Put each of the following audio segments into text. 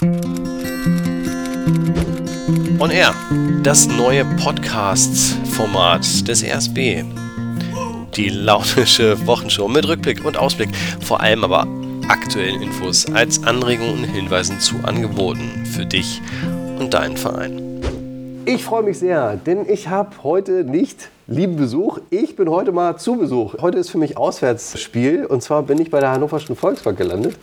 On Air, das neue Podcast-Format des RSB. Die launische Wochenshow mit Rückblick und Ausblick, vor allem aber aktuellen Infos als Anregungen und Hinweisen zu Angeboten für dich und deinen Verein. Ich freue mich sehr, denn ich habe heute nicht lieben Besuch. Ich bin heute mal zu Besuch. Heute ist für mich Auswärtsspiel und zwar bin ich bei der Hannoverschen Volksbank gelandet.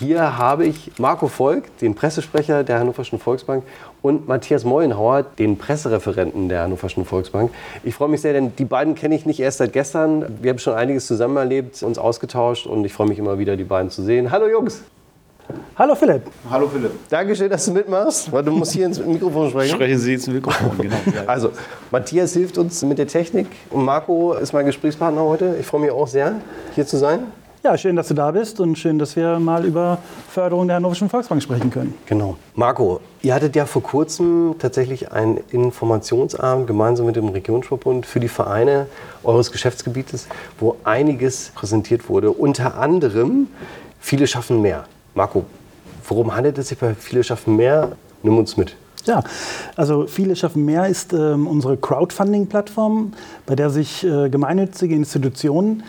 Hier habe ich Marco Volk, den Pressesprecher der Hannoverschen Volksbank und Matthias Mollenhauer, den Pressereferenten der Hannoverschen Volksbank. Ich freue mich sehr, denn die beiden kenne ich nicht erst seit gestern. Wir haben schon einiges zusammen erlebt, uns ausgetauscht und ich freue mich immer wieder, die beiden zu sehen. Hallo Jungs! Hallo Philipp. Hallo Philipp. Dankeschön, dass du mitmachst, weil du musst hier ins Mikrofon sprechen. Sprechen Sie ins Mikrofon, genau. Also, Matthias hilft uns mit der Technik und Marco ist mein Gesprächspartner heute. Ich freue mich auch sehr, hier zu sein. Ja, schön, dass du da bist und schön, dass wir mal über Förderung der Hannoverschen Volksbank sprechen können. Genau. Marco, ihr hattet ja vor kurzem tatsächlich einen Informationsabend gemeinsam mit dem Regionsverbund für die Vereine eures Geschäftsgebietes, wo einiges präsentiert wurde. Unter anderem, viele schaffen mehr. Marco, worum handelt es sich bei Viele schaffen mehr? Nimm uns mit. Ja, also Viele schaffen mehr ist äh, unsere Crowdfunding-Plattform, bei der sich äh, gemeinnützige Institutionen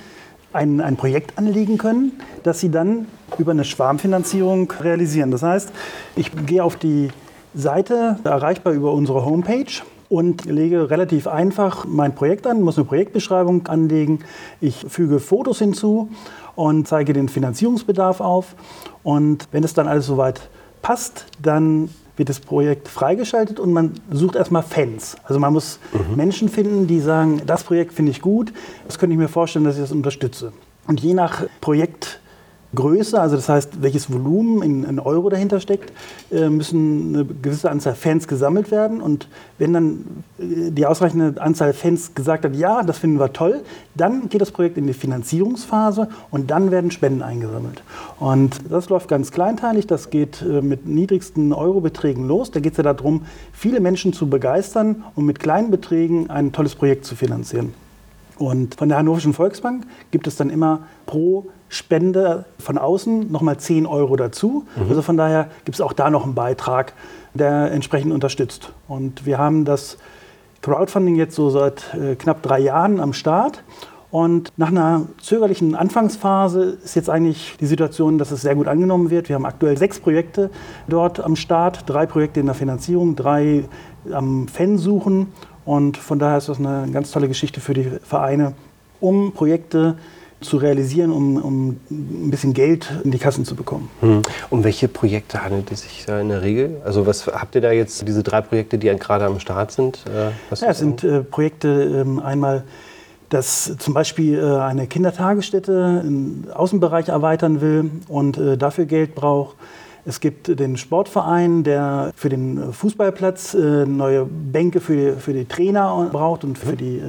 ein, ein Projekt anlegen können, das sie dann über eine Schwarmfinanzierung realisieren. Das heißt, ich gehe auf die Seite, erreichbar über unsere Homepage und lege relativ einfach mein Projekt an, muss eine Projektbeschreibung anlegen. Ich füge Fotos hinzu und zeige den Finanzierungsbedarf auf. Und wenn es dann alles soweit passt, dann wird das Projekt freigeschaltet und man sucht erstmal Fans. Also man muss mhm. Menschen finden, die sagen, das Projekt finde ich gut, das könnte ich mir vorstellen, dass ich das unterstütze. Und je nach Projekt Größe, also das heißt, welches Volumen in, in Euro dahinter steckt, äh, müssen eine gewisse Anzahl Fans gesammelt werden. Und wenn dann äh, die ausreichende Anzahl Fans gesagt hat, ja, das finden wir toll, dann geht das Projekt in die Finanzierungsphase und dann werden Spenden eingesammelt. Und das läuft ganz kleinteilig, das geht äh, mit niedrigsten Eurobeträgen los. Da geht es ja darum, viele Menschen zu begeistern und mit kleinen Beträgen ein tolles Projekt zu finanzieren. Und von der Hannoverschen Volksbank gibt es dann immer pro Spende von außen nochmal 10 Euro dazu. Mhm. Also von daher gibt es auch da noch einen Beitrag, der entsprechend unterstützt. Und wir haben das Crowdfunding jetzt so seit äh, knapp drei Jahren am Start. Und nach einer zögerlichen Anfangsphase ist jetzt eigentlich die Situation, dass es sehr gut angenommen wird. Wir haben aktuell sechs Projekte dort am Start, drei Projekte in der Finanzierung, drei am Fan suchen. Und von daher ist das eine ganz tolle Geschichte für die Vereine, um Projekte zu realisieren, um, um ein bisschen Geld in die Kassen zu bekommen. Hm. Um welche Projekte handelt es sich da in der Regel? Also was habt ihr da jetzt, diese drei Projekte, die gerade am Start sind? Äh, ja, es sind äh, Projekte ähm, einmal dass zum Beispiel äh, eine Kindertagesstätte im Außenbereich erweitern will und äh, dafür Geld braucht. Es gibt den Sportverein, der für den Fußballplatz äh, neue Bänke für, für die Trainer braucht und für die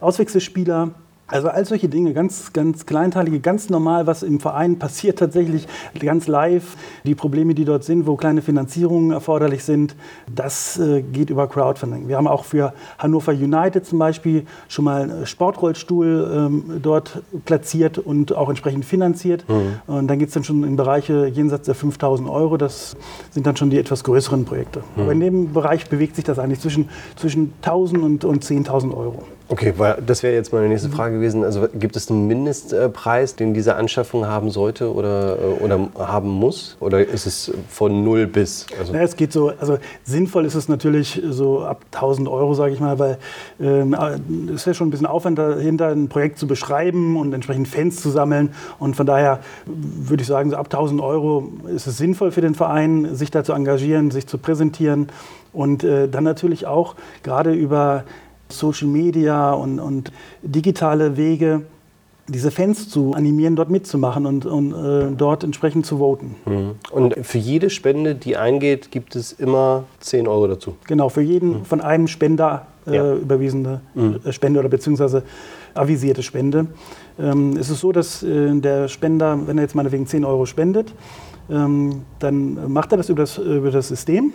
Auswechselspieler. Also all solche Dinge, ganz, ganz kleinteilige, ganz normal, was im Verein passiert tatsächlich, ganz live. Die Probleme, die dort sind, wo kleine Finanzierungen erforderlich sind, das äh, geht über Crowdfunding. Wir haben auch für Hannover United zum Beispiel schon mal einen Sportrollstuhl ähm, dort platziert und auch entsprechend finanziert. Mhm. Und dann geht es dann schon in Bereiche jenseits der 5000 Euro. Das sind dann schon die etwas größeren Projekte. Mhm. Aber in dem Bereich bewegt sich das eigentlich zwischen, zwischen 1000 und, und 10.000 Euro. Okay, weil das wäre jetzt meine nächste Frage gewesen. Also gibt es einen Mindestpreis, den diese Anschaffung haben sollte oder, äh, oder haben muss? Oder ist es von null bis? Also ja, es geht so, also sinnvoll ist es natürlich so ab 1000 Euro, sage ich mal, weil ähm, es ist ja schon ein bisschen Aufwand dahinter, ein Projekt zu beschreiben und entsprechend Fans zu sammeln. Und von daher würde ich sagen, so ab 1000 Euro ist es sinnvoll für den Verein, sich da zu engagieren, sich zu präsentieren. Und äh, dann natürlich auch gerade über Social Media und, und digitale Wege, diese Fans zu animieren, dort mitzumachen und, und äh, dort entsprechend zu voten. Mhm. Und für jede Spende, die eingeht, gibt es immer 10 Euro dazu? Genau, für jeden mhm. von einem Spender äh, ja. überwiesene mhm. Äh, Spende oder beziehungsweise avisierte Spende. Ähm, es ist so, dass äh, der Spender, wenn er jetzt meinetwegen 10 Euro spendet, ähm, dann macht er das über das, über das System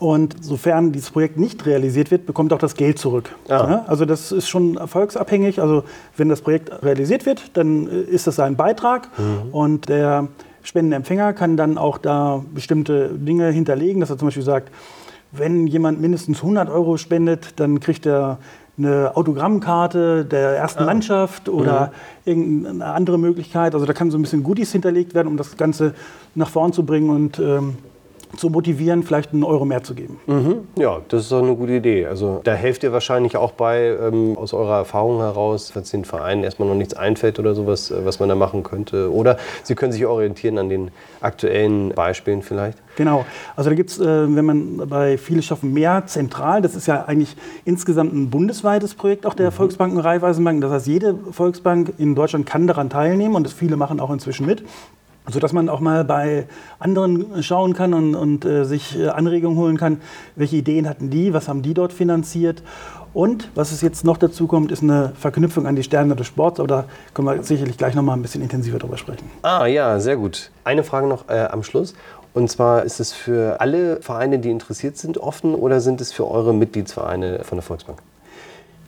und sofern dieses Projekt nicht realisiert wird, bekommt auch das Geld zurück. Ah. Ja, also das ist schon erfolgsabhängig. Also wenn das Projekt realisiert wird, dann äh, ist das sein Beitrag mhm. und der Spendenempfänger kann dann auch da bestimmte Dinge hinterlegen, dass er zum Beispiel sagt, wenn jemand mindestens 100 Euro spendet, dann kriegt er eine Autogrammkarte der ersten ah. Mannschaft oder mhm. irgendeine andere Möglichkeit. Also da kann so ein bisschen Goodies hinterlegt werden, um das Ganze nach vorn zu bringen und ähm, zu motivieren, vielleicht einen Euro mehr zu geben. Mhm. Ja, das ist doch eine gute Idee. Also da helft ihr wahrscheinlich auch bei, ähm, aus eurer Erfahrung heraus, wenn es den Vereinen erstmal noch nichts einfällt oder sowas, äh, was man da machen könnte. Oder sie können sich orientieren an den aktuellen Beispielen vielleicht. Genau. Also da gibt es, äh, wenn man bei Viele schaffen mehr zentral, das ist ja eigentlich insgesamt ein bundesweites Projekt auch der mhm. Volksbanken und Raiffeisenbanken. Das heißt, jede Volksbank in Deutschland kann daran teilnehmen und das viele machen auch inzwischen mit sodass man auch mal bei anderen schauen kann und, und äh, sich äh, Anregungen holen kann, welche Ideen hatten die, was haben die dort finanziert. Und was es jetzt noch dazu kommt, ist eine Verknüpfung an die Sterne des Sports, aber da können wir sicherlich gleich noch mal ein bisschen intensiver drüber sprechen. Ah ja, sehr gut. Eine Frage noch äh, am Schluss. Und zwar ist es für alle Vereine, die interessiert sind, offen oder sind es für eure Mitgliedsvereine von der Volksbank?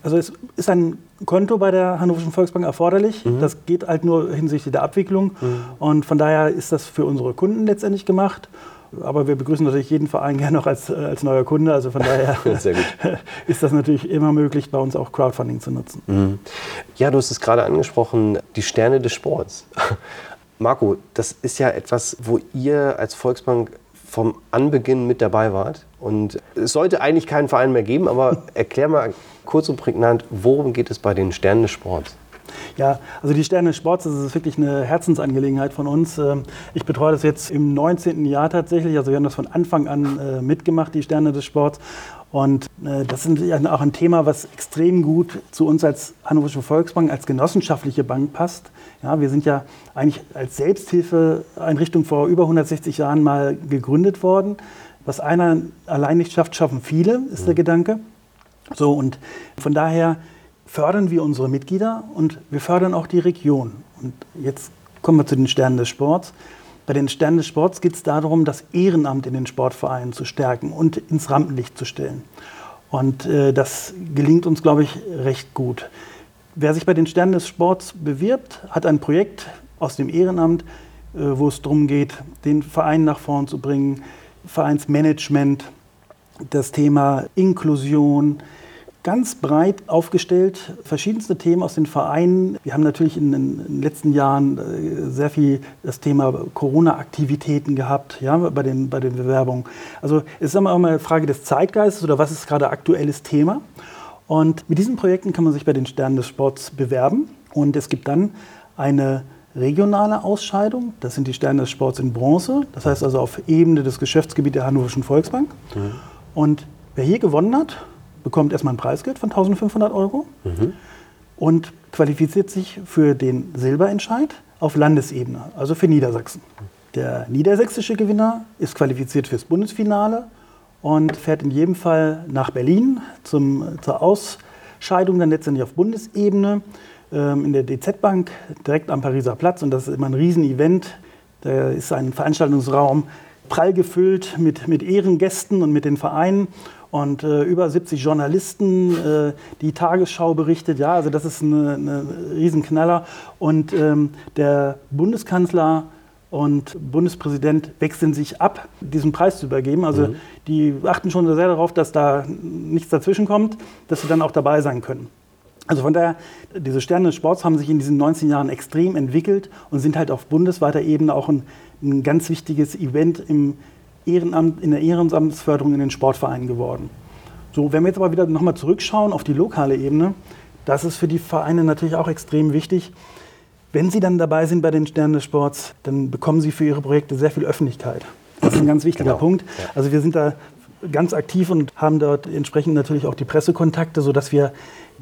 Also es ist ein Konto bei der Hannoverschen Volksbank erforderlich. Mhm. Das geht halt nur hinsichtlich der Abwicklung. Mhm. Und von daher ist das für unsere Kunden letztendlich gemacht. Aber wir begrüßen natürlich jeden Verein gerne noch als, als neuer Kunde. Also von daher ist das natürlich immer möglich, bei uns auch Crowdfunding zu nutzen. Mhm. Ja, du hast es gerade angesprochen, die Sterne des Sports. Marco, das ist ja etwas, wo ihr als Volksbank vom Anbeginn mit dabei wart. Und es sollte eigentlich keinen Verein mehr geben, aber erklär mal kurz und prägnant, worum geht es bei den Sternen des Sports? Ja, also die Sterne des Sports, das ist wirklich eine Herzensangelegenheit von uns. Ähm, ich betreue das jetzt im 19. Jahr tatsächlich. Also wir haben das von Anfang an äh, mitgemacht, die Sterne des Sports. Und äh, das ist auch ein Thema, was extrem gut zu uns als Hannoversche Volksbank, als genossenschaftliche Bank passt. Ja, wir sind ja eigentlich als Selbsthilfeeinrichtung vor über 160 Jahren mal gegründet worden. Was einer allein nicht schafft, schaffen viele, ist der Gedanke. So, und von daher fördern wir unsere Mitglieder und wir fördern auch die Region. Und jetzt kommen wir zu den Sternen des Sports. Bei den Sternen des Sports geht es darum, das Ehrenamt in den Sportvereinen zu stärken und ins Rampenlicht zu stellen. Und äh, das gelingt uns, glaube ich, recht gut. Wer sich bei den Sternen des Sports bewirbt, hat ein Projekt aus dem Ehrenamt, äh, wo es darum geht, den Verein nach vorn zu bringen, Vereinsmanagement, das Thema Inklusion, ganz breit aufgestellt, verschiedenste Themen aus den Vereinen. Wir haben natürlich in den letzten Jahren äh, sehr viel das Thema Corona-Aktivitäten gehabt, ja, bei den, bei den Bewerbungen. Also es ist immer eine Frage des Zeitgeistes oder was ist gerade aktuelles Thema. Und mit diesen Projekten kann man sich bei den Sternen des Sports bewerben. Und es gibt dann eine regionale Ausscheidung. Das sind die Sterne des Sports in Bronze. Das heißt also auf Ebene des Geschäftsgebiets der Hannoverschen Volksbank. Mhm. Und wer hier gewonnen hat, bekommt erstmal ein Preisgeld von 1500 Euro mhm. und qualifiziert sich für den Silberentscheid auf Landesebene, also für Niedersachsen. Der niedersächsische Gewinner ist qualifiziert fürs Bundesfinale und fährt in jedem Fall nach Berlin zum, zur Ausscheidung dann letztendlich auf Bundesebene ähm, in der DZ Bank direkt am Pariser Platz und das ist immer ein Riesenevent. Da ist ein Veranstaltungsraum prall gefüllt mit, mit Ehrengästen und mit den Vereinen und äh, über 70 Journalisten, äh, die Tagesschau berichtet. Ja, also das ist ein eine Riesenknaller. Und ähm, der Bundeskanzler und Bundespräsident wechseln sich ab, diesen Preis zu übergeben. Also mhm. die achten schon sehr darauf, dass da nichts dazwischen kommt, dass sie dann auch dabei sein können. Also von daher, diese Sterne des Sports haben sich in diesen 19 Jahren extrem entwickelt und sind halt auf bundesweiter Ebene auch ein, ein ganz wichtiges Event im Ehrenamt, in der Ehrenamtsförderung in den Sportvereinen geworden. So, wenn wir jetzt aber wieder nochmal zurückschauen auf die lokale Ebene, das ist für die Vereine natürlich auch extrem wichtig. Wenn sie dann dabei sind bei den Sternen des Sports, dann bekommen sie für ihre Projekte sehr viel Öffentlichkeit. Das ist ein ganz wichtiger genau. Punkt. Also wir sind da ganz aktiv und haben dort entsprechend natürlich auch die Pressekontakte, sodass wir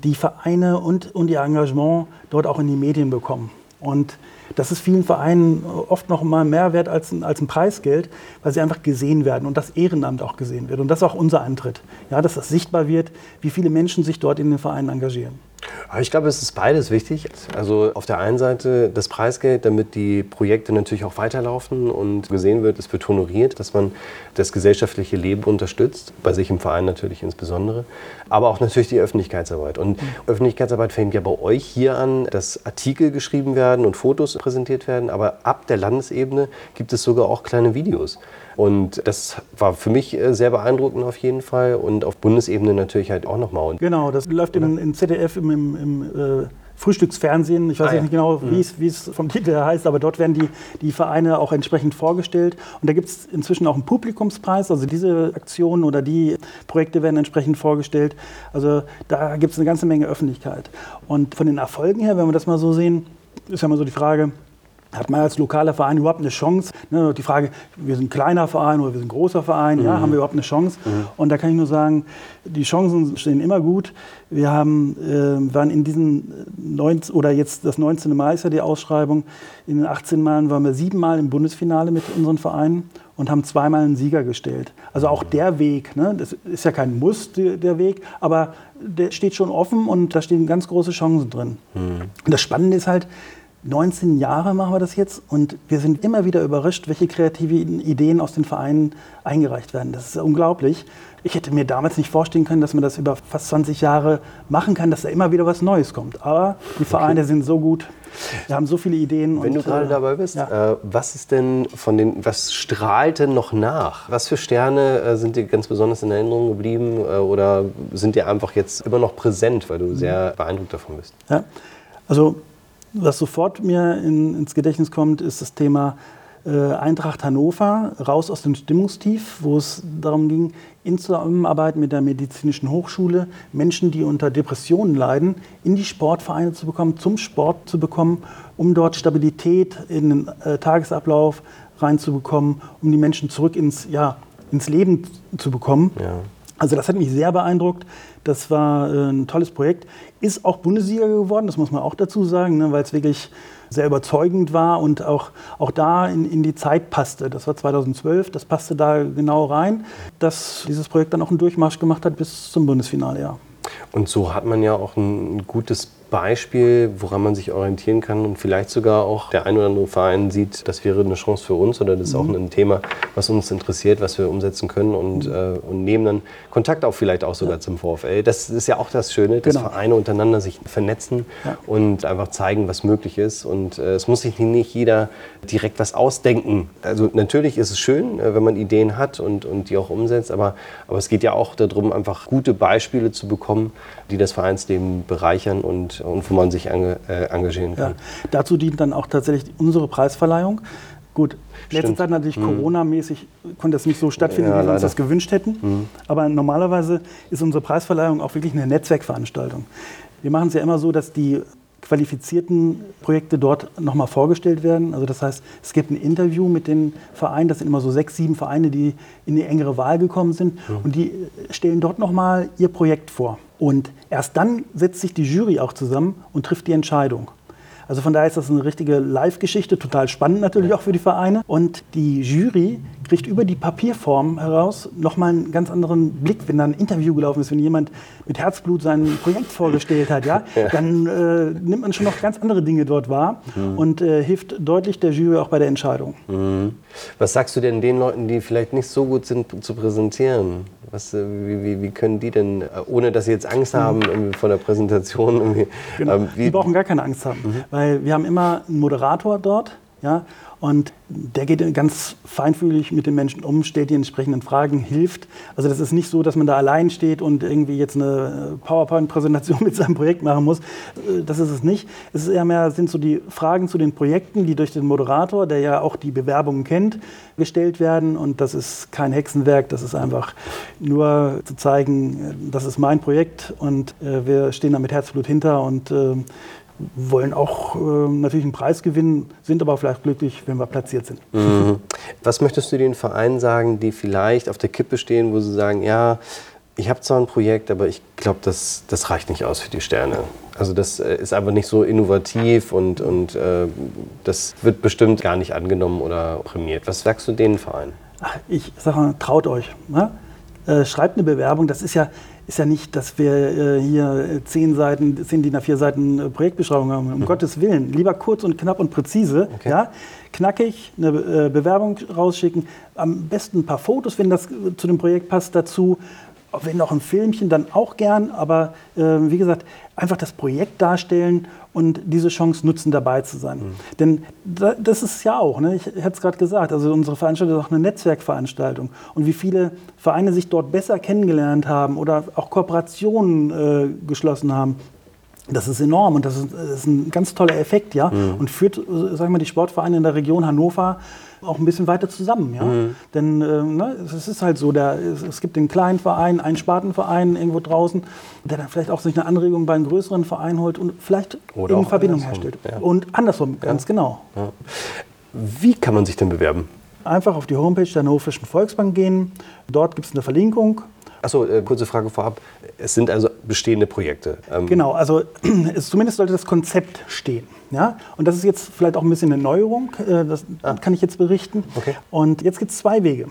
die Vereine und, und ihr Engagement dort auch in die Medien bekommen. Und das ist vielen Vereinen oft noch mal mehr wert als ein, als ein Preisgeld, weil sie einfach gesehen werden und das Ehrenamt auch gesehen wird. Und das ist auch unser Antritt, ja, dass das sichtbar wird, wie viele Menschen sich dort in den Vereinen engagieren. Ich glaube, es ist beides wichtig. Also auf der einen Seite das Preisgeld, damit die Projekte natürlich auch weiterlaufen und gesehen wird, es wird honoriert, dass man das gesellschaftliche Leben unterstützt, bei sich im Verein natürlich insbesondere, aber auch natürlich die Öffentlichkeitsarbeit. Und mhm. Öffentlichkeitsarbeit fängt ja bei euch hier an, dass Artikel geschrieben werden und Fotos präsentiert werden, aber ab der Landesebene gibt es sogar auch kleine Videos. Und das war für mich äh, sehr beeindruckend auf jeden Fall und auf Bundesebene natürlich halt auch nochmal. Genau, das läuft im, im ZDF im, im, im äh Frühstücksfernsehen. Ich weiß ah, ja. nicht genau, mhm. wie es vom Titel her heißt, aber dort werden die, die Vereine auch entsprechend vorgestellt. Und da gibt es inzwischen auch einen Publikumspreis. Also diese Aktionen oder die Projekte werden entsprechend vorgestellt. Also da gibt es eine ganze Menge Öffentlichkeit. Und von den Erfolgen her, wenn wir das mal so sehen, ist ja mal so die Frage, hat man als lokaler Verein überhaupt eine Chance? Ne, die Frage, wir sind ein kleiner Verein oder wir sind ein großer Verein, mhm. ja, haben wir überhaupt eine Chance? Mhm. Und da kann ich nur sagen, die Chancen stehen immer gut. Wir haben, äh, waren in diesen 19, oder jetzt das 19. Mal ist ja die Ausschreibung, in den 18 Malen waren wir siebenmal im Bundesfinale mit unseren Vereinen und haben zweimal einen Sieger gestellt. Also auch der Weg, ne, das ist ja kein Muss, der Weg, aber der steht schon offen und da stehen ganz große Chancen drin. Mhm. Und das Spannende ist halt, 19 Jahre machen wir das jetzt und wir sind immer wieder überrascht, welche kreativen Ideen aus den Vereinen eingereicht werden. Das ist unglaublich. Ich hätte mir damals nicht vorstellen können, dass man das über fast 20 Jahre machen kann, dass da immer wieder was Neues kommt. Aber die Vereine okay. sind so gut. Wir haben so viele Ideen. Wenn und, du gerade äh, dabei bist, ja. äh, was ist denn von den, was strahlt denn noch nach? Was für Sterne äh, sind dir ganz besonders in Erinnerung geblieben äh, oder sind dir einfach jetzt immer noch präsent, weil du mhm. sehr beeindruckt davon bist? Ja, also was sofort mir in, ins Gedächtnis kommt, ist das Thema äh, Eintracht Hannover, raus aus dem Stimmungstief, wo es darum ging, in Zusammenarbeit mit der Medizinischen Hochschule Menschen, die unter Depressionen leiden, in die Sportvereine zu bekommen, zum Sport zu bekommen, um dort Stabilität in den äh, Tagesablauf reinzubekommen, um die Menschen zurück ins, ja, ins Leben zu bekommen. Ja. Also das hat mich sehr beeindruckt. Das war äh, ein tolles Projekt. Ist auch Bundesliga geworden, das muss man auch dazu sagen, ne, weil es wirklich sehr überzeugend war und auch, auch da in, in die Zeit passte. Das war 2012, das passte da genau rein, dass dieses Projekt dann auch einen Durchmarsch gemacht hat bis zum Bundesfinale. Ja. Und so hat man ja auch ein gutes Beispiel, woran man sich orientieren kann und vielleicht sogar auch der ein oder andere Verein sieht, das wäre eine Chance für uns oder das ist mhm. auch ein Thema, was uns interessiert, was wir umsetzen können und, mhm. äh, und nehmen dann Kontakt auf vielleicht auch sogar ja. zum VfL. Das ist ja auch das Schöne, dass genau. Vereine untereinander sich vernetzen ja. und einfach zeigen, was möglich ist und äh, es muss sich nicht jeder direkt was ausdenken. Also natürlich ist es schön, äh, wenn man Ideen hat und, und die auch umsetzt, aber, aber es geht ja auch darum, einfach gute Beispiele zu bekommen, die das Vereinsleben bereichern und und wo man sich enga äh, engagieren kann. Ja. Dazu dient dann auch tatsächlich unsere Preisverleihung. Gut, letzte Zeit natürlich mhm. Corona-mäßig konnte es nicht so stattfinden, ja, wie wir uns das gewünscht hätten. Mhm. Aber normalerweise ist unsere Preisverleihung auch wirklich eine Netzwerkveranstaltung. Wir machen es ja immer so, dass die qualifizierten Projekte dort nochmal vorgestellt werden. Also das heißt, es gibt ein Interview mit den Vereinen, das sind immer so sechs, sieben Vereine, die in die engere Wahl gekommen sind mhm. und die stellen dort nochmal ihr Projekt vor. Und erst dann setzt sich die Jury auch zusammen und trifft die Entscheidung. Also von daher ist das eine richtige Live-Geschichte, total spannend natürlich auch für die Vereine. Und die Jury kriegt über die Papierform heraus nochmal einen ganz anderen Blick, wenn da ein Interview gelaufen ist, wenn jemand mit Herzblut sein Projekt vorgestellt hat, ja, ja. dann äh, nimmt man schon noch ganz andere Dinge dort wahr mhm. und äh, hilft deutlich der Jury auch bei der Entscheidung. Mhm. Was sagst du denn den Leuten, die vielleicht nicht so gut sind zu präsentieren? Was, äh, wie, wie, wie, können die denn, äh, ohne dass sie jetzt Angst haben mhm. vor der Präsentation? Genau. Ähm, die brauchen gar keine Angst haben, mhm. weil wir haben immer einen Moderator dort. Ja, und der geht ganz feinfühlig mit den Menschen um, stellt die entsprechenden Fragen, hilft. Also das ist nicht so, dass man da allein steht und irgendwie jetzt eine PowerPoint-Präsentation mit seinem Projekt machen muss. Das ist es nicht. Es ist eher mehr, sind so die Fragen zu den Projekten, die durch den Moderator, der ja auch die Bewerbungen kennt, gestellt werden. Und das ist kein Hexenwerk, das ist einfach nur zu zeigen, das ist mein Projekt und äh, wir stehen da mit Herzblut hinter und äh, wollen auch äh, natürlich einen Preis gewinnen, sind aber vielleicht glücklich, wenn wir platziert sind. Mhm. Was möchtest du den Vereinen sagen, die vielleicht auf der Kippe stehen, wo sie sagen, ja, ich habe zwar ein Projekt, aber ich glaube, das, das reicht nicht aus für die Sterne. Also das äh, ist einfach nicht so innovativ und, und äh, das wird bestimmt gar nicht angenommen oder prämiert. Was sagst du den Vereinen? Ach, ich sage mal, traut euch. Ne? Äh, schreibt eine Bewerbung. Das ist ja, ist ja nicht, dass wir äh, hier zehn Seiten, zehn DIN A4 Seiten äh, Projektbeschreibung haben. Um mhm. Gottes Willen. Lieber kurz und knapp und präzise. Okay. Ja? Knackig eine äh, Bewerbung rausschicken. Am besten ein paar Fotos, wenn das zu dem Projekt passt, dazu wenn noch ein Filmchen, dann auch gern, aber äh, wie gesagt, einfach das Projekt darstellen und diese Chance nutzen, dabei zu sein. Mhm. Denn da, das ist ja auch, ne? ich hätte es gerade gesagt, also unsere Veranstaltung ist auch eine Netzwerkveranstaltung. Und wie viele Vereine sich dort besser kennengelernt haben oder auch Kooperationen äh, geschlossen haben, das ist enorm und das ist, das ist ein ganz toller Effekt, ja. Mhm. Und führt, äh, sagen wir, die Sportvereine in der Region Hannover auch ein bisschen weiter zusammen. Ja? Mhm. Denn äh, ne, es ist halt so, der, es, es, gibt den kleinen Verein, einen Spartenverein irgendwo draußen, der dann vielleicht auch sich eine Anregung bei einem größeren Verein holt und vielleicht Oder eine Verbindung herstellt. Ja. Und andersrum, ganz genau. Ja. Wie kann man sich denn bewerben? Einfach auf die Homepage der Hannoverischen Volksbank gehen. Dort gibt es eine Verlinkung. Achso, äh, kurze Frage vorab. Es sind also bestehende Projekte. Ähm genau, also es, zumindest sollte das Konzept stehen. Ja? Und das ist jetzt vielleicht auch ein bisschen eine Neuerung, äh, das ah. kann ich jetzt berichten. Okay. Und jetzt gibt es zwei Wege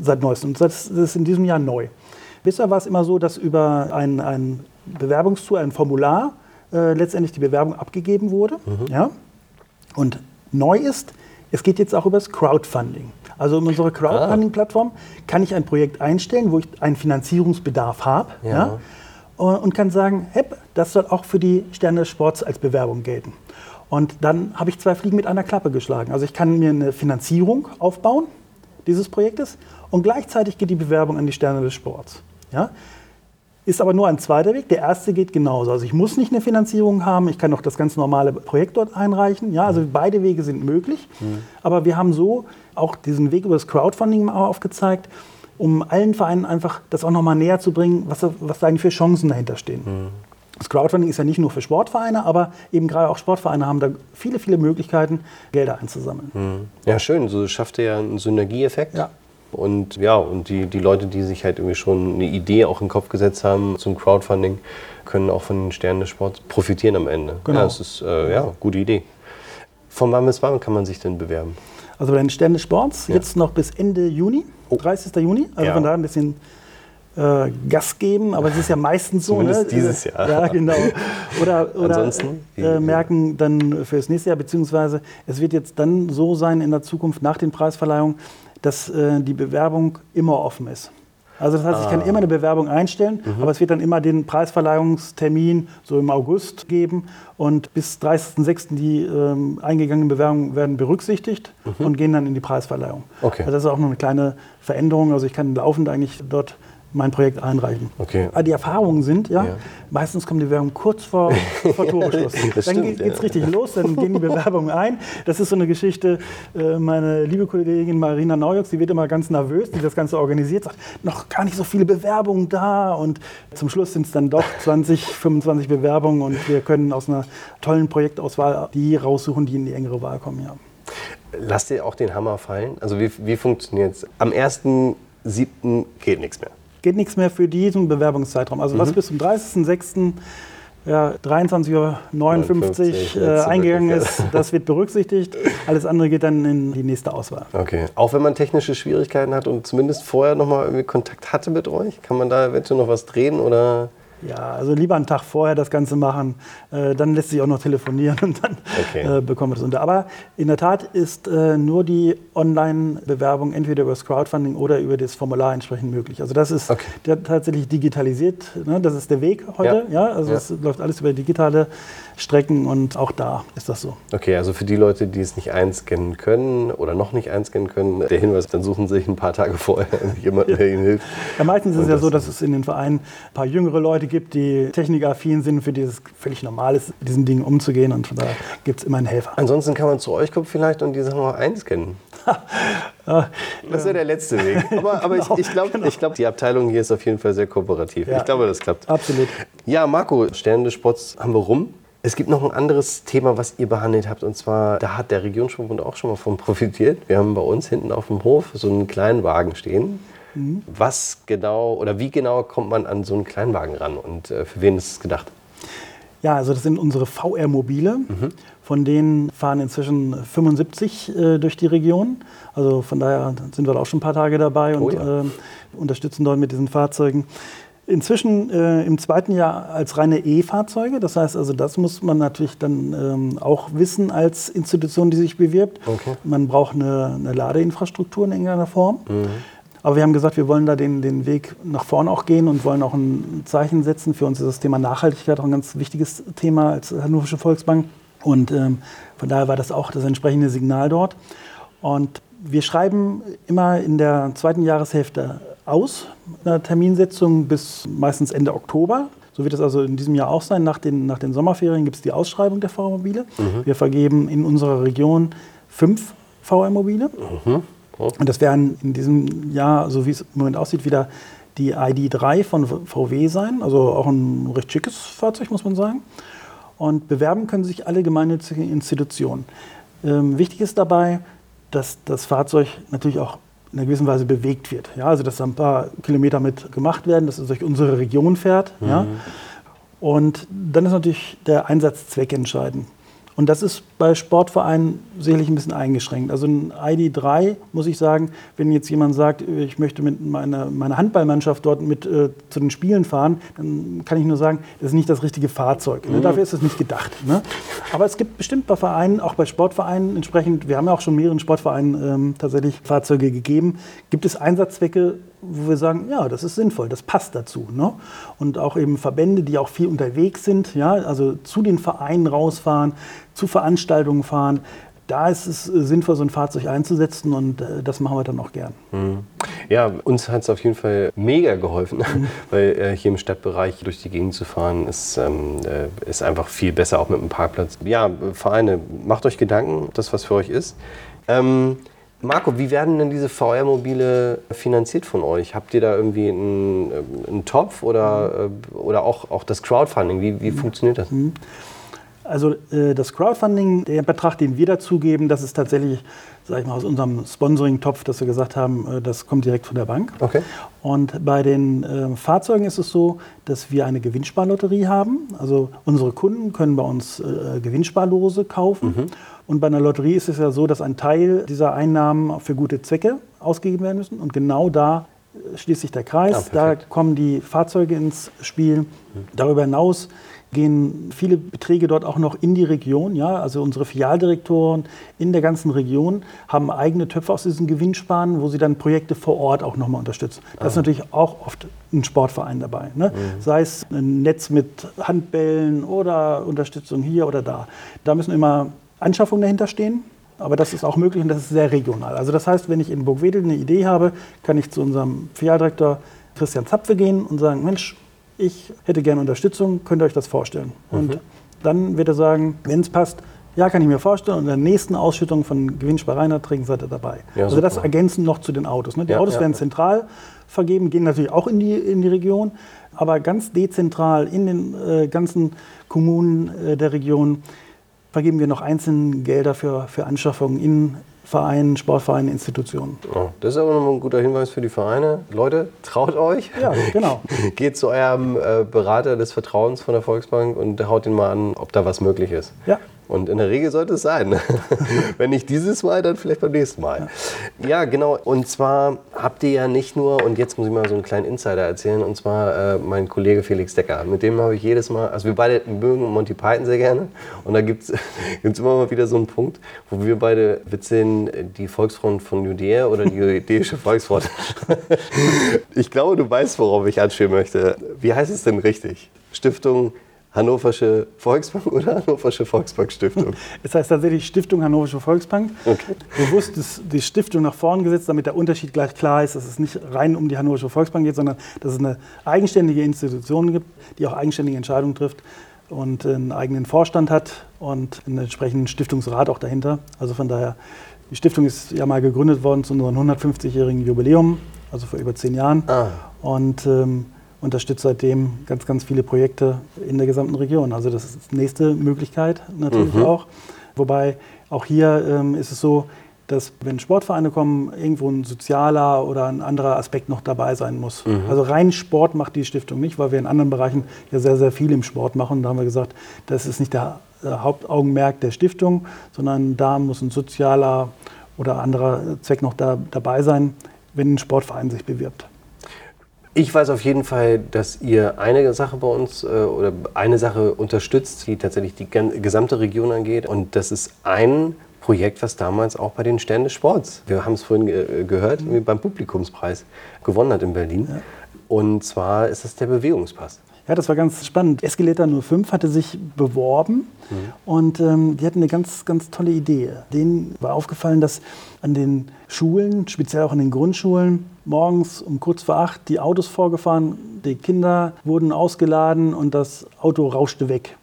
seit neuestem. Und das ist in diesem Jahr neu. Bisher war es immer so, dass über ein, ein Bewerbungstool, ein Formular, äh, letztendlich die Bewerbung abgegeben wurde. Mhm. Ja? Und neu ist, es geht jetzt auch über das Crowdfunding. Also in unserer Crowdfunding-Plattform kann ich ein Projekt einstellen, wo ich einen Finanzierungsbedarf habe. Ja. ja und kann sagen, hey, das soll auch für die Sterne des Sports als Bewerbung gelten. Und dann habe ich zwei Fliegen mit einer Klappe geschlagen. Also ich kann mir eine Finanzierung aufbauen dieses Projektes und gleichzeitig geht die Bewerbung an die Sterne des Sports. Ja? Ist aber nur ein zweiter Weg. Der erste geht genauso. Also ich muss nicht eine Finanzierung haben, ich kann auch das ganz normale Projekt dort einreichen. Ja, also beide Wege sind möglich. Mhm. Aber wir haben so auch diesen Weg über das Crowdfunding aufgezeigt, um allen Vereinen einfach das auch nochmal näher zu bringen, was, was da eigentlich für Chancen dahinter stehen. Mhm. Das Crowdfunding ist ja nicht nur für Sportvereine, aber eben gerade auch Sportvereine haben da viele, viele Möglichkeiten, Gelder einzusammeln. Hm. Ja, schön. So schafft ihr ja einen Synergieeffekt. Ja. Und ja, und die, die Leute, die sich halt irgendwie schon eine Idee auch in den Kopf gesetzt haben zum Crowdfunding, können auch von den Sternen des Sports profitieren am Ende. Genau. Ja, das ist äh, ja, gute Idee. Von wann bis wann kann man sich denn bewerben? Also bei den Sternen des Sports ja. jetzt noch bis Ende Juni, oh. 30. Juni. Also ja. von da ein bisschen äh, Gas geben, aber es ist ja meistens so. Zumindest ne? dieses Jahr. Ja, genau. Oder, oder äh, merken dann für das nächste Jahr, beziehungsweise es wird jetzt dann so sein in der Zukunft nach den Preisverleihungen, dass äh, die Bewerbung immer offen ist. Also das heißt, ich kann ah. immer eine Bewerbung einstellen, mhm. aber es wird dann immer den Preisverleihungstermin so im August geben und bis 30.06. die ähm, eingegangenen Bewerbungen werden berücksichtigt mhm. und gehen dann in die Preisverleihung. Okay. Also das ist auch noch eine kleine Veränderung. Also ich kann laufend eigentlich dort mein Projekt einreichen. Okay. Aber die Erfahrungen sind, ja, ja. meistens kommt die Bewerbung kurz vor, vor Toreschluss. dann geht es ja. richtig los, dann gehen die Bewerbungen ein. Das ist so eine Geschichte, äh, meine liebe Kollegin Marina Neujoks, die wird immer ganz nervös, die das Ganze organisiert, sagt, noch gar nicht so viele Bewerbungen da und zum Schluss sind es dann doch 20, 25 Bewerbungen und wir können aus einer tollen Projektauswahl die raussuchen, die in die engere Wahl kommen. Ja. Lasst ihr auch den Hammer fallen? Also wie, wie funktioniert es? Am 1.7. geht nichts mehr geht nichts mehr für diesen Bewerbungszeitraum. Also mhm. was bis zum 30.06. Ja, 23.59 Uhr äh, eingegangen ist, das wird berücksichtigt. Alles andere geht dann in die nächste Auswahl. Okay. Auch wenn man technische Schwierigkeiten hat und zumindest vorher noch mal irgendwie Kontakt hatte mit euch, kann man da eventuell noch was drehen oder? Ja, also lieber einen Tag vorher das Ganze machen, äh, dann lässt sich auch noch telefonieren und dann okay. äh, bekommen wir das unter. Aber in der Tat ist äh, nur die Online-Bewerbung entweder über das Crowdfunding oder über das Formular entsprechend möglich. Also das ist okay. tatsächlich digitalisiert, ne? das ist der Weg heute. Ja. ja? Also es läuft alles über digitale Strecken und auch da ist das so. Okay, also für die Leute, die es nicht einscannen können oder noch nicht einscannen können, der Hinweis, dann suchen sie sich ein paar Tage vorher jemanden, der ihnen hilft. Ja, meistens ist es ja so, dass es in den Vereinen ein paar jüngere Leute gibt, die technikaffin sind, für die es völlig normal ist, mit diesen Dingen umzugehen und da gibt es immer einen Helfer. Ansonsten kann man zu euch kommen vielleicht und die Sachen auch einscannen. das wäre der letzte Weg. Aber, aber genau, ich, ich glaube, genau. glaub, die Abteilung hier ist auf jeden Fall sehr kooperativ. Ja, ich glaube, das klappt. Absolut. Ja, Marco, Sterne des Sports haben wir rum. Es gibt noch ein anderes Thema, was ihr behandelt habt, und zwar, da hat der Regionsverbund auch schon mal von profitiert. Wir haben bei uns hinten auf dem Hof so einen Kleinwagen stehen. Mhm. Was genau oder wie genau kommt man an so einen Kleinwagen ran und äh, für wen ist es gedacht? Ja, also das sind unsere VR-Mobile. Mhm. Von denen fahren inzwischen 75 äh, durch die Region. Also von daher sind wir da auch schon ein paar Tage dabei. Oh, und ja. äh, unterstützen dort mit diesen Fahrzeugen. Inzwischen äh, im zweiten Jahr als reine E-Fahrzeuge. Das heißt also, das muss man natürlich dann ähm, auch wissen als Institution, die sich bewirbt. Okay. Man braucht eine, eine, Ladeinfrastruktur in irgendeiner Form. Mhm. Aber wir haben gesagt, wir wollen da den, den Weg nach vorne auch gehen und wollen auch ein Zeichen setzen. Für uns ist das Thema Nachhaltigkeit auch ein ganz wichtiges Thema als Hannoversche Volksbank. Und ähm, von daher war das auch das entsprechende Signal dort. Und wir schreiben immer in der zweiten Jahreshälfte aus, eine Terminsetzung bis meistens Ende Oktober. So wird es also in diesem Jahr auch sein. Nach den, nach den Sommerferien gibt es die Ausschreibung der VR-Mobile. Mhm. Wir vergeben in unserer Region fünf VR-Mobile. Mhm. Und das werden in diesem Jahr, so wie es im Moment aussieht, wieder die ID3 von VW sein. Also auch ein recht schickes Fahrzeug, muss man sagen. Und bewerben können sich alle gemeinnützigen Institutionen. Ähm, wichtig ist dabei, dass das Fahrzeug natürlich auch in einer gewissen Weise bewegt wird. Ja, also dass da ein paar Kilometer mit gemacht werden, dass es durch unsere Region fährt. Mhm. Ja. Und dann ist natürlich der Einsatzzweck entscheidend. Und das ist bei Sportvereinen sicherlich ein bisschen eingeschränkt. Also ein ID3, muss ich sagen, wenn jetzt jemand sagt, ich möchte mit meiner, meiner Handballmannschaft dort mit äh, zu den Spielen fahren, dann kann ich nur sagen, das ist nicht das richtige Fahrzeug. Ne? Mhm. Dafür ist es nicht gedacht. Ne? Aber es gibt bestimmt bei Vereinen, auch bei Sportvereinen entsprechend, wir haben ja auch schon mehreren Sportvereinen ähm, tatsächlich Fahrzeuge gegeben, gibt es Einsatzzwecke, wo wir sagen, ja, das ist sinnvoll, das passt dazu. Ne? Und auch eben Verbände, die auch viel unterwegs sind, ja, also zu den Vereinen rausfahren, zu Veranstaltungen fahren. Da ist es äh, sinnvoll, so ein Fahrzeug einzusetzen und äh, das machen wir dann auch gern. Mhm. Ja, uns hat es auf jeden Fall mega geholfen, mhm. weil äh, hier im Stadtbereich durch die Gegend zu fahren ist, ähm, äh, ist einfach viel besser, auch mit dem Parkplatz. Ja, Vereine, macht euch Gedanken, ob das was für euch ist. Ähm, Marco, wie werden denn diese VR-Mobile finanziert von euch? Habt ihr da irgendwie einen, äh, einen Topf oder, äh, oder auch, auch das Crowdfunding? Wie, wie mhm. funktioniert das? Mhm. Also äh, das Crowdfunding, der Betrag, den wir dazugeben, das ist tatsächlich, sage ich mal, aus unserem Sponsoring-Topf, dass wir gesagt haben, äh, das kommt direkt von der Bank. Okay. Und bei den äh, Fahrzeugen ist es so, dass wir eine Gewinnsparlotterie haben. Also unsere Kunden können bei uns äh, Gewinnsparlose kaufen. Mhm. Und bei einer Lotterie ist es ja so, dass ein Teil dieser Einnahmen für gute Zwecke ausgegeben werden müssen. Und genau da schließt sich der Kreis. Ja, da kommen die Fahrzeuge ins Spiel. Mhm. Darüber hinaus gehen viele Beträge dort auch noch in die Region. Ja? Also unsere Filialdirektoren in der ganzen Region haben eigene Töpfe aus diesen Gewinnsparen, wo sie dann Projekte vor Ort auch nochmal unterstützen. Da ah. ist natürlich auch oft ein Sportverein dabei. Ne? Mhm. Sei es ein Netz mit Handbällen oder Unterstützung hier oder da. Da müssen immer Anschaffungen dahinter stehen. Aber das ist auch möglich und das ist sehr regional. Also das heißt, wenn ich in Burgwedel eine Idee habe, kann ich zu unserem Filialdirektor Christian Zapfe gehen und sagen, Mensch, ich hätte gerne Unterstützung, könnt ihr euch das vorstellen? Mhm. Und dann wird er sagen, wenn es passt, ja, kann ich mir vorstellen. Und in der nächsten Ausschüttung von Gewinnspareierträgen seid ihr dabei. Ja, also das ergänzen noch zu den Autos. Ne? Die ja, Autos ja, werden zentral vergeben, gehen natürlich auch in die, in die Region, aber ganz dezentral in den äh, ganzen Kommunen äh, der Region vergeben wir noch einzelne Gelder für, für Anschaffungen in Vereinen, Sportvereinen, Institutionen. Oh, das ist aber noch ein guter Hinweis für die Vereine. Leute, traut euch. Ja, genau. Geht zu eurem äh, Berater des Vertrauens von der Volksbank und haut ihn mal an, ob da was möglich ist. Ja. Und in der Regel sollte es sein. Wenn nicht dieses Mal, dann vielleicht beim nächsten Mal. Ja. ja. genau. Und zwar habt ihr ja nicht nur, und jetzt muss ich mal so einen kleinen Insider erzählen, und zwar äh, mein Kollege Felix Decker. Mit dem habe ich jedes Mal, also wir beide mögen Monty Python sehr gerne. Und da gibt es immer mal wieder so einen Punkt, wo wir beide witzeln, die Volksfront von Judäa oder die jüdische Volksfront. ich glaube, du weißt, worauf ich anspielen möchte. Wie heißt es denn richtig? Stiftung Hannoversche Volksbank oder Hannoversche Volksbank Stiftung? Es heißt tatsächlich Stiftung Hannoversche Volksbank. Okay. Bewusst ist die Stiftung nach vorn gesetzt, damit der Unterschied gleich klar ist, dass es nicht rein um die Hannoversche Volksbank geht, sondern dass es eine eigenständige Institution gibt, die auch eigenständige Entscheidungen trifft und einen eigenen Vorstand hat und einen entsprechenden Stiftungsrat auch dahinter. Also von daher, die Stiftung ist ja mal gegründet worden zu unserem 150-jährigen Jubiläum, also vor über zehn Jahren. Ah. Und ähm, unterstützt seitdem ganz, ganz viele Projekte in der gesamten Region. Also das ist die nächste Möglichkeit natürlich mhm. auch. Wobei auch hier ähm, ist es so, dass wenn Sportvereine kommen, irgendwo ein sozialer oder ein anderer Aspekt noch dabei sein muss. Mhm. Also rein Sport macht die Stiftung nicht, weil wir in anderen Bereichen ja sehr, sehr viel im Sport machen. Da haben wir gesagt, das ist nicht der Hauptaugenmerk der Stiftung, sondern da muss ein sozialer oder anderer Zweck noch da, dabei sein, wenn ein Sportverein sich bewirbt. Ich weiß auf jeden Fall, dass ihr eine Sache bei uns äh, oder eine Sache unterstützt, die tatsächlich die gesamte Region angeht. Und das ist ein Projekt, was damals auch bei den Sternen des Sports, wir haben es vorhin ge gehört, mhm. beim Publikumspreis gewonnen hat in Berlin. Ja. Und zwar ist das der Bewegungspass. Ja, das war ganz spannend. Escalator 05 hatte sich beworben mhm. und ähm, die hatten eine ganz, ganz tolle Idee. Denen war aufgefallen, dass an den Schulen, speziell auch an den Grundschulen, morgens um kurz vor acht die Autos vorgefahren, die Kinder wurden ausgeladen und das Auto rauschte weg.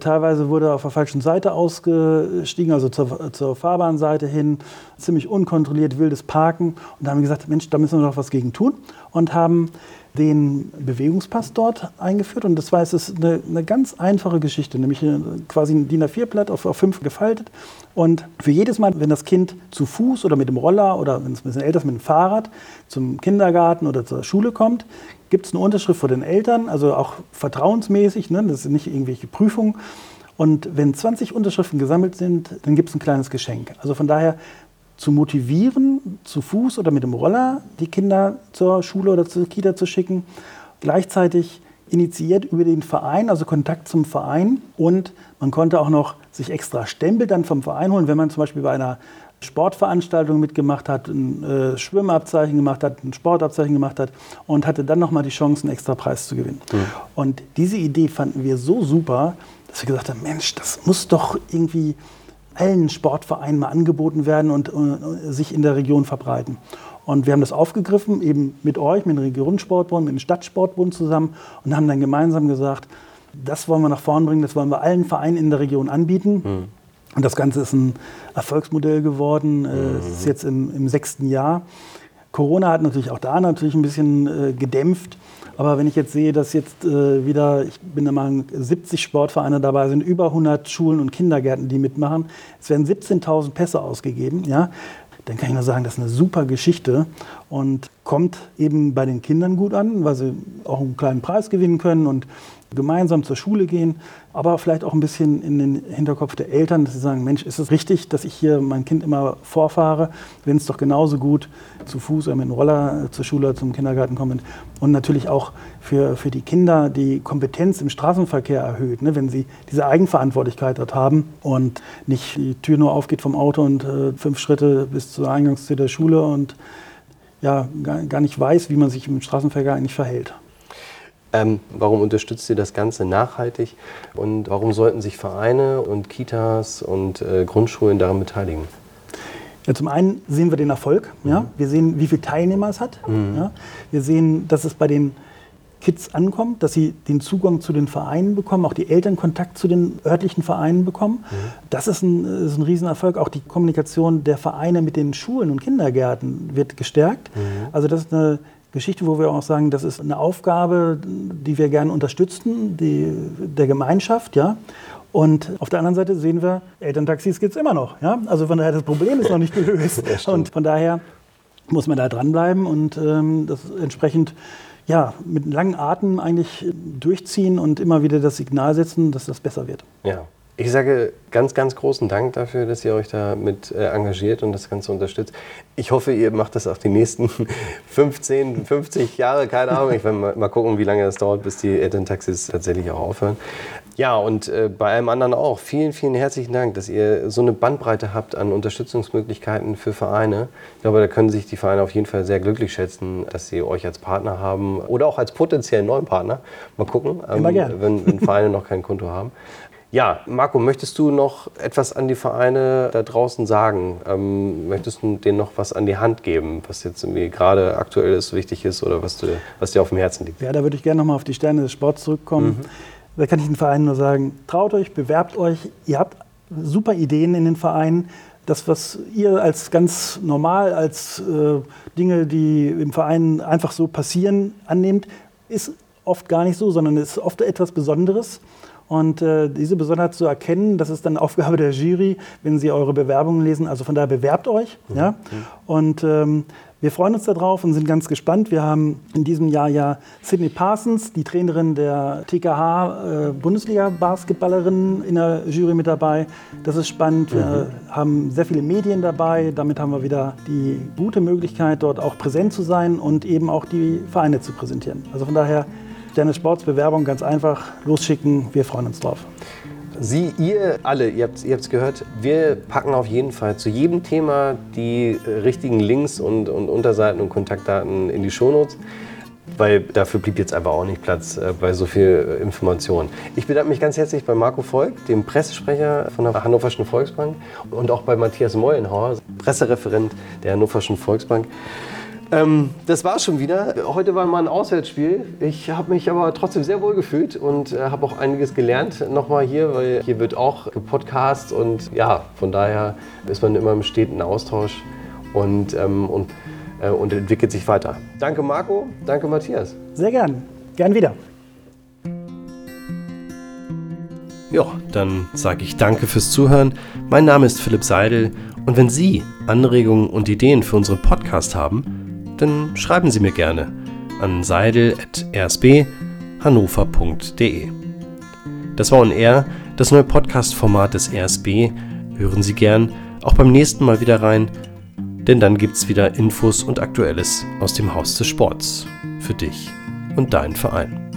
Teilweise wurde auf der falschen Seite ausgestiegen, also zur, zur Fahrbahnseite hin, ziemlich unkontrolliert wildes Parken. Und da haben wir gesagt, Mensch, da müssen wir doch was gegen tun. Und haben den Bewegungspass dort eingeführt. Und das war es ist eine, eine, ganz einfache Geschichte, nämlich quasi ein DIN A4-Blatt auf, auf fünf gefaltet. Und für jedes Mal, wenn das Kind zu Fuß oder mit dem Roller oder wenn es ein bisschen älter ist, mit dem Fahrrad zum Kindergarten oder zur Schule kommt, gibt es eine Unterschrift vor den Eltern, also auch vertrauensmäßig, ne? das ist nicht irgendwelche Prüfungen. Und wenn 20 Unterschriften gesammelt sind, dann gibt es ein kleines Geschenk. Also von daher zu motivieren, zu Fuß oder mit dem Roller die Kinder zur Schule oder zur Kita zu schicken. Gleichzeitig initiiert über den Verein, also Kontakt zum Verein. Und man konnte auch noch sich extra Stempel dann vom Verein holen, wenn man zum Beispiel bei einer Sportveranstaltung mitgemacht hat, ein äh, Schwimmabzeichen gemacht hat, ein Sportabzeichen gemacht hat und hatte dann nochmal die Chance, einen extra Preis zu gewinnen. Mhm. Und diese Idee fanden wir so super, dass wir gesagt haben, Mensch, das muss doch irgendwie allen Sportvereinen mal angeboten werden und äh, sich in der Region verbreiten. Und wir haben das aufgegriffen, eben mit euch, mit dem Regionensportbund, mit dem Stadtsportbund zusammen und haben dann gemeinsam gesagt, das wollen wir nach vorn bringen, das wollen wir allen Vereinen in der Region anbieten. Mhm. Und das Ganze ist ein Erfolgsmodell geworden. Äh, mhm. Es ist jetzt im, im, sechsten Jahr. Corona hat natürlich auch da natürlich ein bisschen äh, gedämpft. Aber wenn ich jetzt sehe, dass jetzt äh, wieder, ich bin der Meinung, 70 Sportvereine dabei sind, über 100 Schulen und Kindergärten, die mitmachen, es werden 17.000 Pässe ausgegeben, ja, dann kann ich nur sagen, das ist eine super Geschichte und kommt eben bei den Kindern gut an, weil sie auch einen kleinen Preis gewinnen können und gemeinsam zur Schule gehen, aber vielleicht auch ein bisschen in den Hinterkopf der Eltern, dass sie sagen, Mensch, ist es richtig, dass ich hier mein Kind immer vorfahre, wenn es doch genauso gut zu Fuß oder mit dem Roller zur Schule, zum Kindergarten kommt. Und natürlich auch für, für die Kinder die Kompetenz im Straßenverkehr erhöht, ne, wenn sie diese Eigenverantwortlichkeit dort haben und nicht die Tür nur aufgeht vom Auto und äh, fünf Schritte bis zur Eingangstür der Schule und ja, gar, gar nicht weiß, wie man sich im Straßenverkehr eigentlich verhält. Ähm, warum unterstützt ihr das Ganze nachhaltig und warum sollten sich Vereine und Kitas und äh, Grundschulen daran beteiligen? Ja, zum einen sehen wir den Erfolg. Mhm. Ja? Wir sehen, wie viele Teilnehmer es hat. Mhm. Ja? Wir sehen, dass es bei den Kids ankommt, dass sie den Zugang zu den Vereinen bekommen, auch die Eltern Kontakt zu den örtlichen Vereinen bekommen. Mhm. Das ist ein, ist ein Riesenerfolg. Auch die Kommunikation der Vereine mit den Schulen und Kindergärten wird gestärkt. Mhm. Also das ist eine Geschichte, wo wir auch sagen, das ist eine Aufgabe, die wir gerne unterstützen, die, der Gemeinschaft. Ja? Und auf der anderen Seite sehen wir, Elterntaxis gibt es immer noch. Ja? Also von daher, das Problem ist noch nicht gelöst. und von daher muss man da dranbleiben und ähm, das entsprechend ja, mit langen Atem eigentlich durchziehen und immer wieder das Signal setzen, dass das besser wird. Ja. Ich sage ganz, ganz großen Dank dafür, dass ihr euch da mit äh, engagiert und das Ganze unterstützt. Ich hoffe, ihr macht das auch die nächsten 15, 50 Jahre, keine Ahnung. Ich will mal, mal gucken, wie lange das dauert, bis die Elterntaxis tatsächlich auch aufhören. Ja, und äh, bei allem anderen auch. Vielen, vielen herzlichen Dank, dass ihr so eine Bandbreite habt an Unterstützungsmöglichkeiten für Vereine. Ich glaube, da können sich die Vereine auf jeden Fall sehr glücklich schätzen, dass sie euch als Partner haben oder auch als potenziellen neuen Partner. Mal gucken, ähm, wenn, wenn Vereine noch kein Konto haben. Ja, Marco, möchtest du noch etwas an die Vereine da draußen sagen? Ähm, möchtest du denen noch was an die Hand geben, was jetzt irgendwie gerade aktuell ist, wichtig ist oder was, du, was dir auf dem Herzen liegt? Ja, da würde ich gerne nochmal auf die Sterne des Sports zurückkommen. Mhm. Da kann ich den Vereinen nur sagen, traut euch, bewerbt euch. Ihr habt super Ideen in den Vereinen. Das, was ihr als ganz normal, als äh, Dinge, die im Verein einfach so passieren, annehmt, ist oft gar nicht so, sondern ist oft etwas Besonderes. Und äh, diese Besonderheit zu erkennen, das ist dann Aufgabe der Jury, wenn sie eure Bewerbungen lesen. Also von daher bewerbt euch. Mhm. Ja? Und ähm, Wir freuen uns darauf und sind ganz gespannt. Wir haben in diesem Jahr ja Sydney Parsons, die Trainerin der TKH äh, Bundesliga-Basketballerin in der Jury mit dabei. Das ist spannend. Wir mhm. haben sehr viele Medien dabei. Damit haben wir wieder die gute Möglichkeit, dort auch präsent zu sein und eben auch die Vereine zu präsentieren. Also von daher Sterne Sports Bewerbung ganz einfach losschicken. Wir freuen uns drauf. Sie, ihr alle, ihr habt es gehört, wir packen auf jeden Fall zu jedem Thema die äh, richtigen Links und, und Unterseiten und Kontaktdaten in die Shownotes, weil dafür blieb jetzt einfach auch nicht Platz äh, bei so viel äh, Information. Ich bedanke mich ganz herzlich bei Marco Volk, dem Pressesprecher von der Hannoverschen Volksbank und auch bei Matthias Meulenhauer, Pressereferent der Hannoverschen Volksbank. Ähm, das war schon wieder. Heute war mal ein Auswärtsspiel. Ich habe mich aber trotzdem sehr wohl gefühlt und äh, habe auch einiges gelernt nochmal hier, weil hier wird auch gepodcast und ja, von daher ist man immer im steten Austausch und, ähm, und, äh, und entwickelt sich weiter. Danke Marco, danke Matthias. Sehr gern, gern wieder. Ja, dann sage ich danke fürs Zuhören. Mein Name ist Philipp Seidel und wenn Sie Anregungen und Ideen für unseren Podcast haben, dann schreiben Sie mir gerne an seidel.rsb.hannover.de. Das war On Air, das neue Podcast-Format des RSB. Hören Sie gern auch beim nächsten Mal wieder rein, denn dann gibt's wieder Infos und Aktuelles aus dem Haus des Sports für dich und deinen Verein.